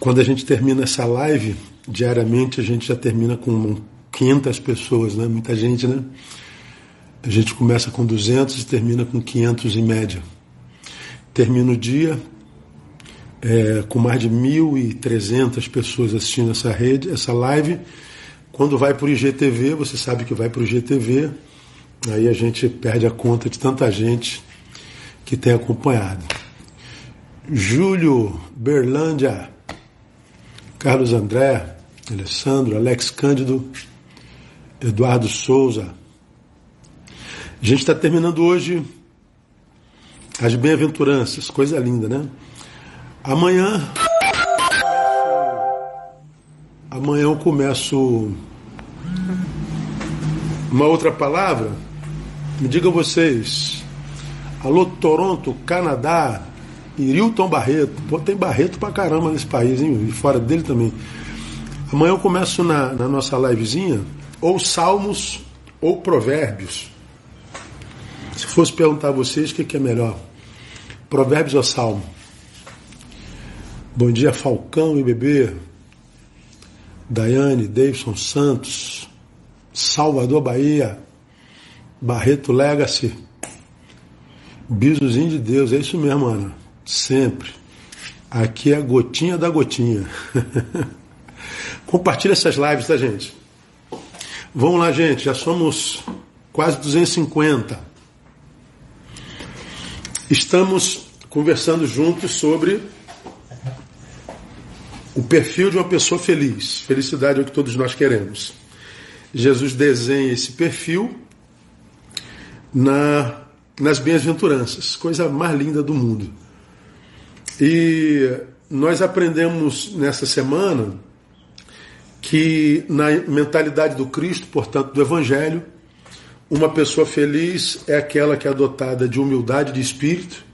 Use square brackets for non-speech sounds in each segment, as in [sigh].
quando a gente termina essa live, diariamente a gente já termina com 500 pessoas, né? Muita gente, né? A gente começa com 200 e termina com 500 em média. Termina o dia é, com mais de 1.300 pessoas assistindo essa rede, essa live. Quando vai para o IGTV, você sabe que vai para o IGTV, aí a gente perde a conta de tanta gente que tem acompanhado. Júlio Berlândia, Carlos André, Alessandro, Alex Cândido, Eduardo Souza. A gente está terminando hoje as bem-aventuranças, coisa linda, né? Amanhã. Amanhã eu começo uma outra palavra. Me digam vocês. Alô, Toronto, Canadá, Irilton Barreto. Pô, tem Barreto pra caramba nesse país, hein? E fora dele também. Amanhã eu começo na, na nossa livezinha, ou Salmos ou Provérbios. Se fosse perguntar a vocês o que, que é melhor, Provérbios ou Salmo? Bom dia, Falcão e Bebê, Daiane, Davidson Santos, Salvador Bahia, Barreto Legacy, Bisozinho de Deus, é isso mesmo, Ana. Sempre. Aqui é a gotinha da gotinha. [laughs] Compartilha essas lives, tá, gente? Vamos lá, gente. Já somos quase 250. Estamos conversando juntos sobre o perfil de uma pessoa feliz. Felicidade é o que todos nós queremos. Jesus desenha esse perfil na, nas bem-aventuranças, coisa mais linda do mundo. E nós aprendemos nessa semana que na mentalidade do Cristo, portanto, do Evangelho, uma pessoa feliz é aquela que é adotada de humildade de espírito.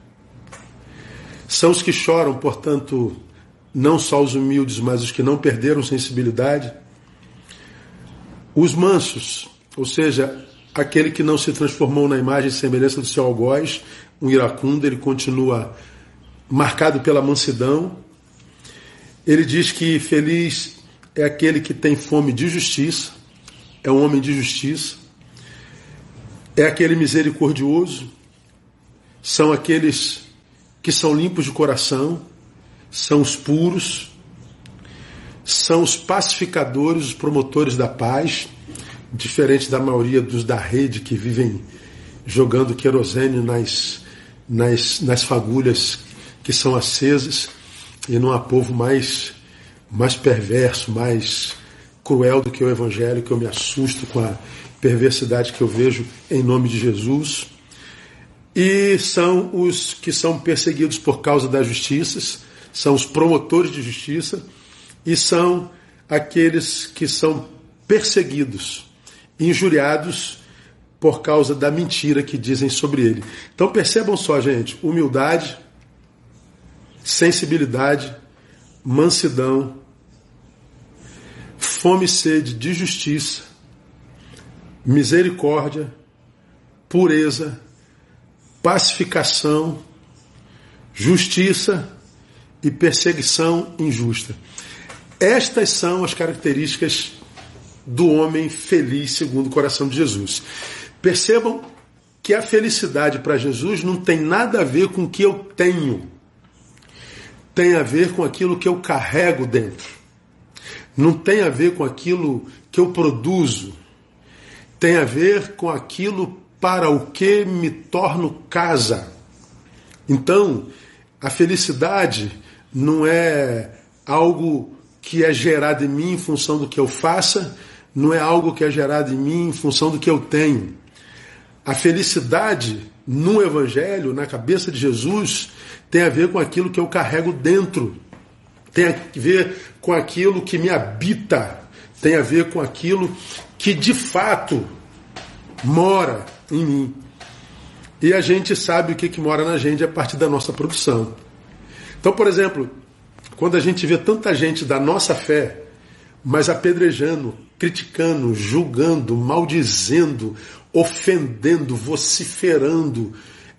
São os que choram, portanto, não só os humildes, mas os que não perderam sensibilidade. Os mansos, ou seja, aquele que não se transformou na imagem e semelhança do seu algoz, um iracundo, ele continua marcado pela mansidão. Ele diz que feliz é aquele que tem fome de justiça, é um homem de justiça, é aquele misericordioso, são aqueles que são limpos de coração, são os puros, são os pacificadores, os promotores da paz, diferente da maioria dos da rede que vivem jogando querosene nas, nas, nas fagulhas que são acesas, e não há povo mais, mais perverso, mais cruel do que o Evangelho, que eu me assusto com a perversidade que eu vejo em nome de Jesus. E são os que são perseguidos por causa das justiças, são os promotores de justiça e são aqueles que são perseguidos, injuriados por causa da mentira que dizem sobre ele. Então percebam só, gente: humildade, sensibilidade, mansidão, fome e sede de justiça, misericórdia, pureza, pacificação, justiça e perseguição injusta. Estas são as características do homem feliz segundo o coração de Jesus. Percebam que a felicidade para Jesus não tem nada a ver com o que eu tenho, tem a ver com aquilo que eu carrego dentro. Não tem a ver com aquilo que eu produzo, tem a ver com aquilo para o que me torno casa. Então, a felicidade não é algo que é gerado em mim em função do que eu faça, não é algo que é gerado em mim em função do que eu tenho. A felicidade no Evangelho, na cabeça de Jesus, tem a ver com aquilo que eu carrego dentro, tem a ver com aquilo que me habita, tem a ver com aquilo que de fato mora em mim. E a gente sabe o que, que mora na gente a partir da nossa produção. Então, por exemplo, quando a gente vê tanta gente da nossa fé, mas apedrejando, criticando, julgando, maldizendo, ofendendo, vociferando,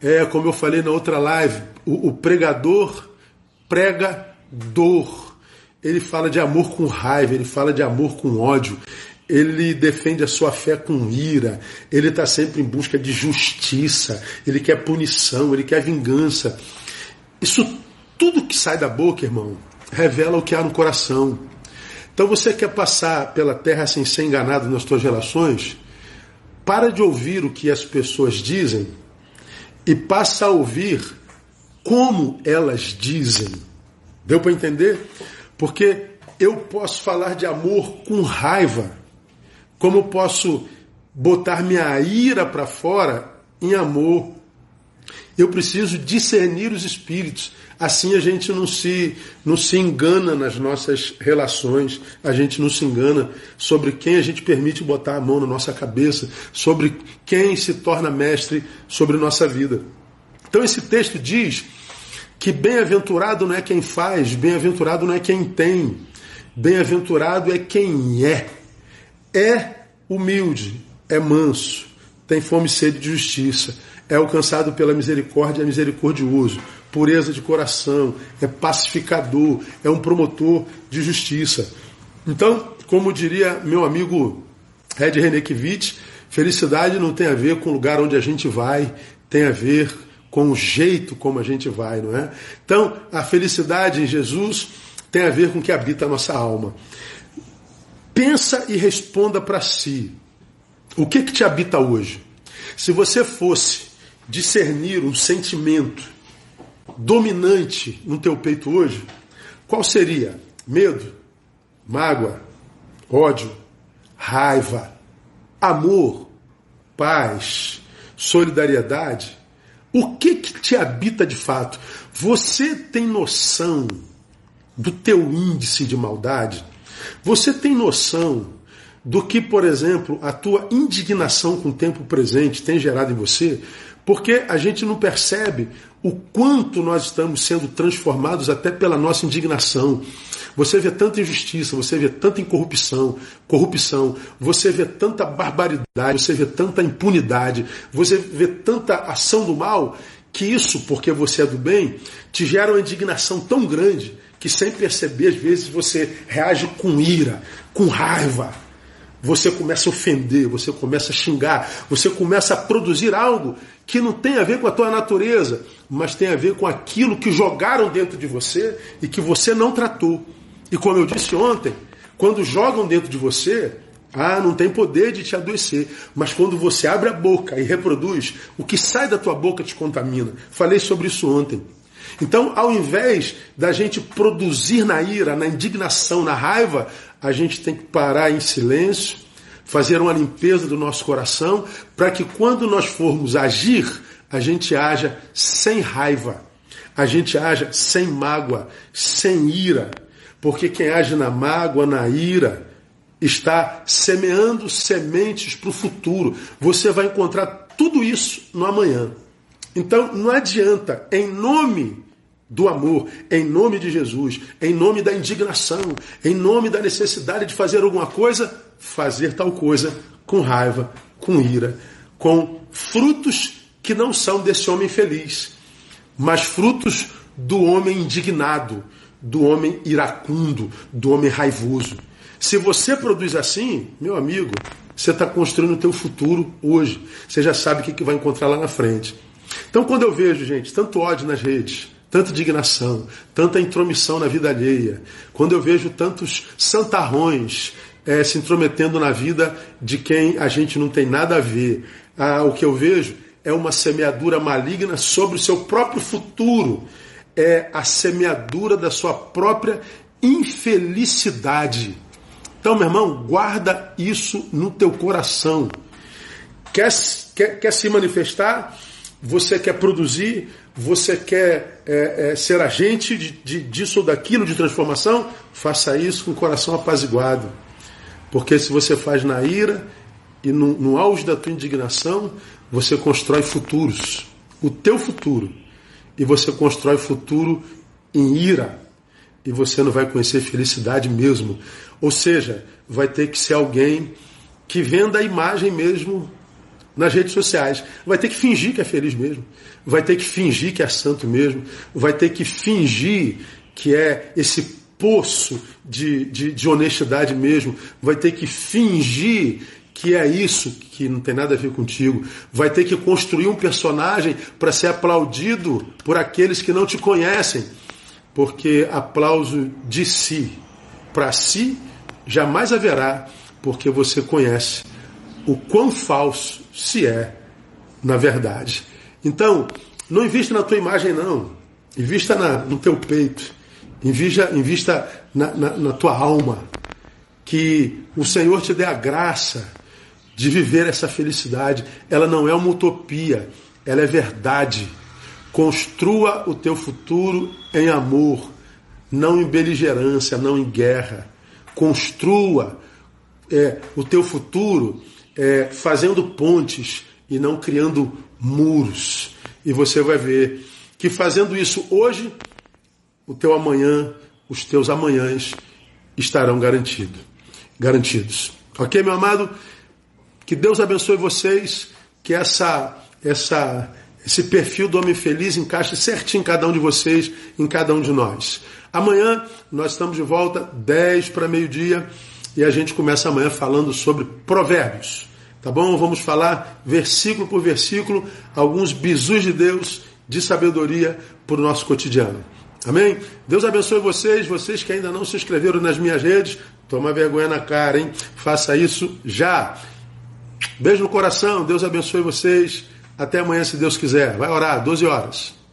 é como eu falei na outra live, o, o pregador prega dor. ele fala de amor com raiva, ele fala de amor com ódio, ele defende a sua fé com ira, ele está sempre em busca de justiça, ele quer punição, ele quer vingança. Isso tudo que sai da boca, irmão, revela o que há no coração. Então você quer passar pela terra sem ser enganado nas suas relações? Para de ouvir o que as pessoas dizem e passa a ouvir como elas dizem. Deu para entender? Porque eu posso falar de amor com raiva como eu posso botar minha ira para fora em amor? Eu preciso discernir os espíritos. Assim a gente não se, não se engana nas nossas relações, a gente não se engana sobre quem a gente permite botar a mão na nossa cabeça, sobre quem se torna mestre sobre nossa vida. Então esse texto diz que bem-aventurado não é quem faz, bem-aventurado não é quem tem, bem-aventurado é quem é é humilde, é manso, tem fome e sede de justiça, é alcançado pela misericórdia e misericordioso, pureza de coração, é pacificador, é um promotor de justiça. Então, como diria meu amigo Red Renekiewicz, felicidade não tem a ver com o lugar onde a gente vai, tem a ver com o jeito como a gente vai, não é? Então, a felicidade em Jesus tem a ver com o que habita a nossa alma. Pensa e responda para si. O que, que te habita hoje? Se você fosse discernir um sentimento dominante no teu peito hoje, qual seria? Medo, mágoa, ódio, raiva, amor, paz, solidariedade? O que que te habita de fato? Você tem noção do teu índice de maldade? Você tem noção do que, por exemplo, a tua indignação com o tempo presente tem gerado em você? Porque a gente não percebe o quanto nós estamos sendo transformados até pela nossa indignação. Você vê tanta injustiça, você vê tanta incorrupção, corrupção, você vê tanta barbaridade, você vê tanta impunidade, você vê tanta ação do mal, que isso, porque você é do bem, te gera uma indignação tão grande que sem perceber, às vezes você reage com ira, com raiva. Você começa a ofender, você começa a xingar, você começa a produzir algo que não tem a ver com a tua natureza, mas tem a ver com aquilo que jogaram dentro de você e que você não tratou. E como eu disse ontem, quando jogam dentro de você, ah, não tem poder de te adoecer. Mas quando você abre a boca e reproduz, o que sai da tua boca te contamina. Falei sobre isso ontem. Então, ao invés da gente produzir na ira, na indignação, na raiva, a gente tem que parar em silêncio, fazer uma limpeza do nosso coração, para que quando nós formos agir, a gente haja sem raiva, a gente haja sem mágoa, sem ira. Porque quem age na mágoa, na ira, está semeando sementes para o futuro. Você vai encontrar tudo isso no amanhã. Então não adianta, em nome do amor, em nome de Jesus, em nome da indignação, em nome da necessidade de fazer alguma coisa, fazer tal coisa com raiva, com ira, com frutos que não são desse homem feliz, mas frutos do homem indignado, do homem iracundo, do homem raivoso. Se você produz assim, meu amigo, você está construindo o teu futuro hoje. Você já sabe o que vai encontrar lá na frente. Então, quando eu vejo, gente, tanto ódio nas redes, tanta indignação, tanta intromissão na vida alheia, quando eu vejo tantos santarrões é, se intrometendo na vida de quem a gente não tem nada a ver, ah, o que eu vejo é uma semeadura maligna sobre o seu próprio futuro, é a semeadura da sua própria infelicidade. Então, meu irmão, guarda isso no teu coração. Quer, quer, quer se manifestar? Você quer produzir? Você quer é, é, ser agente de, de, disso ou daquilo, de transformação? Faça isso com o coração apaziguado. Porque se você faz na ira e no, no auge da tua indignação, você constrói futuros. O teu futuro. E você constrói futuro em ira. E você não vai conhecer felicidade mesmo. Ou seja, vai ter que ser alguém que venda a imagem mesmo nas redes sociais. Vai ter que fingir que é feliz mesmo. Vai ter que fingir que é santo mesmo. Vai ter que fingir que é esse poço de, de, de honestidade mesmo, vai ter que fingir que é isso que não tem nada a ver contigo. Vai ter que construir um personagem para ser aplaudido por aqueles que não te conhecem. Porque aplauso de si para si jamais haverá, porque você conhece o quão falso se é na verdade. Então, não invista na tua imagem, não. Invista na, no teu peito. Invista, invista na, na, na tua alma. Que o Senhor te dê a graça de viver essa felicidade. Ela não é uma utopia, ela é verdade. Construa o teu futuro em amor, não em beligerância, não em guerra. Construa é, o teu futuro é, fazendo pontes e não criando muros. E você vai ver que fazendo isso hoje, o teu amanhã, os teus amanhãs estarão garantido, garantidos. Ok, meu amado? Que Deus abençoe vocês, que essa, essa, esse perfil do homem feliz encaixe certinho em cada um de vocês, em cada um de nós. Amanhã nós estamos de volta, 10 para meio-dia, e a gente começa amanhã falando sobre provérbios. Tá bom? Vamos falar versículo por versículo, alguns bisus de Deus de sabedoria para o nosso cotidiano. Amém? Deus abençoe vocês, vocês que ainda não se inscreveram nas minhas redes, toma vergonha na cara, hein? Faça isso já. Beijo no coração, Deus abençoe vocês. Até amanhã, se Deus quiser. Vai orar, 12 horas.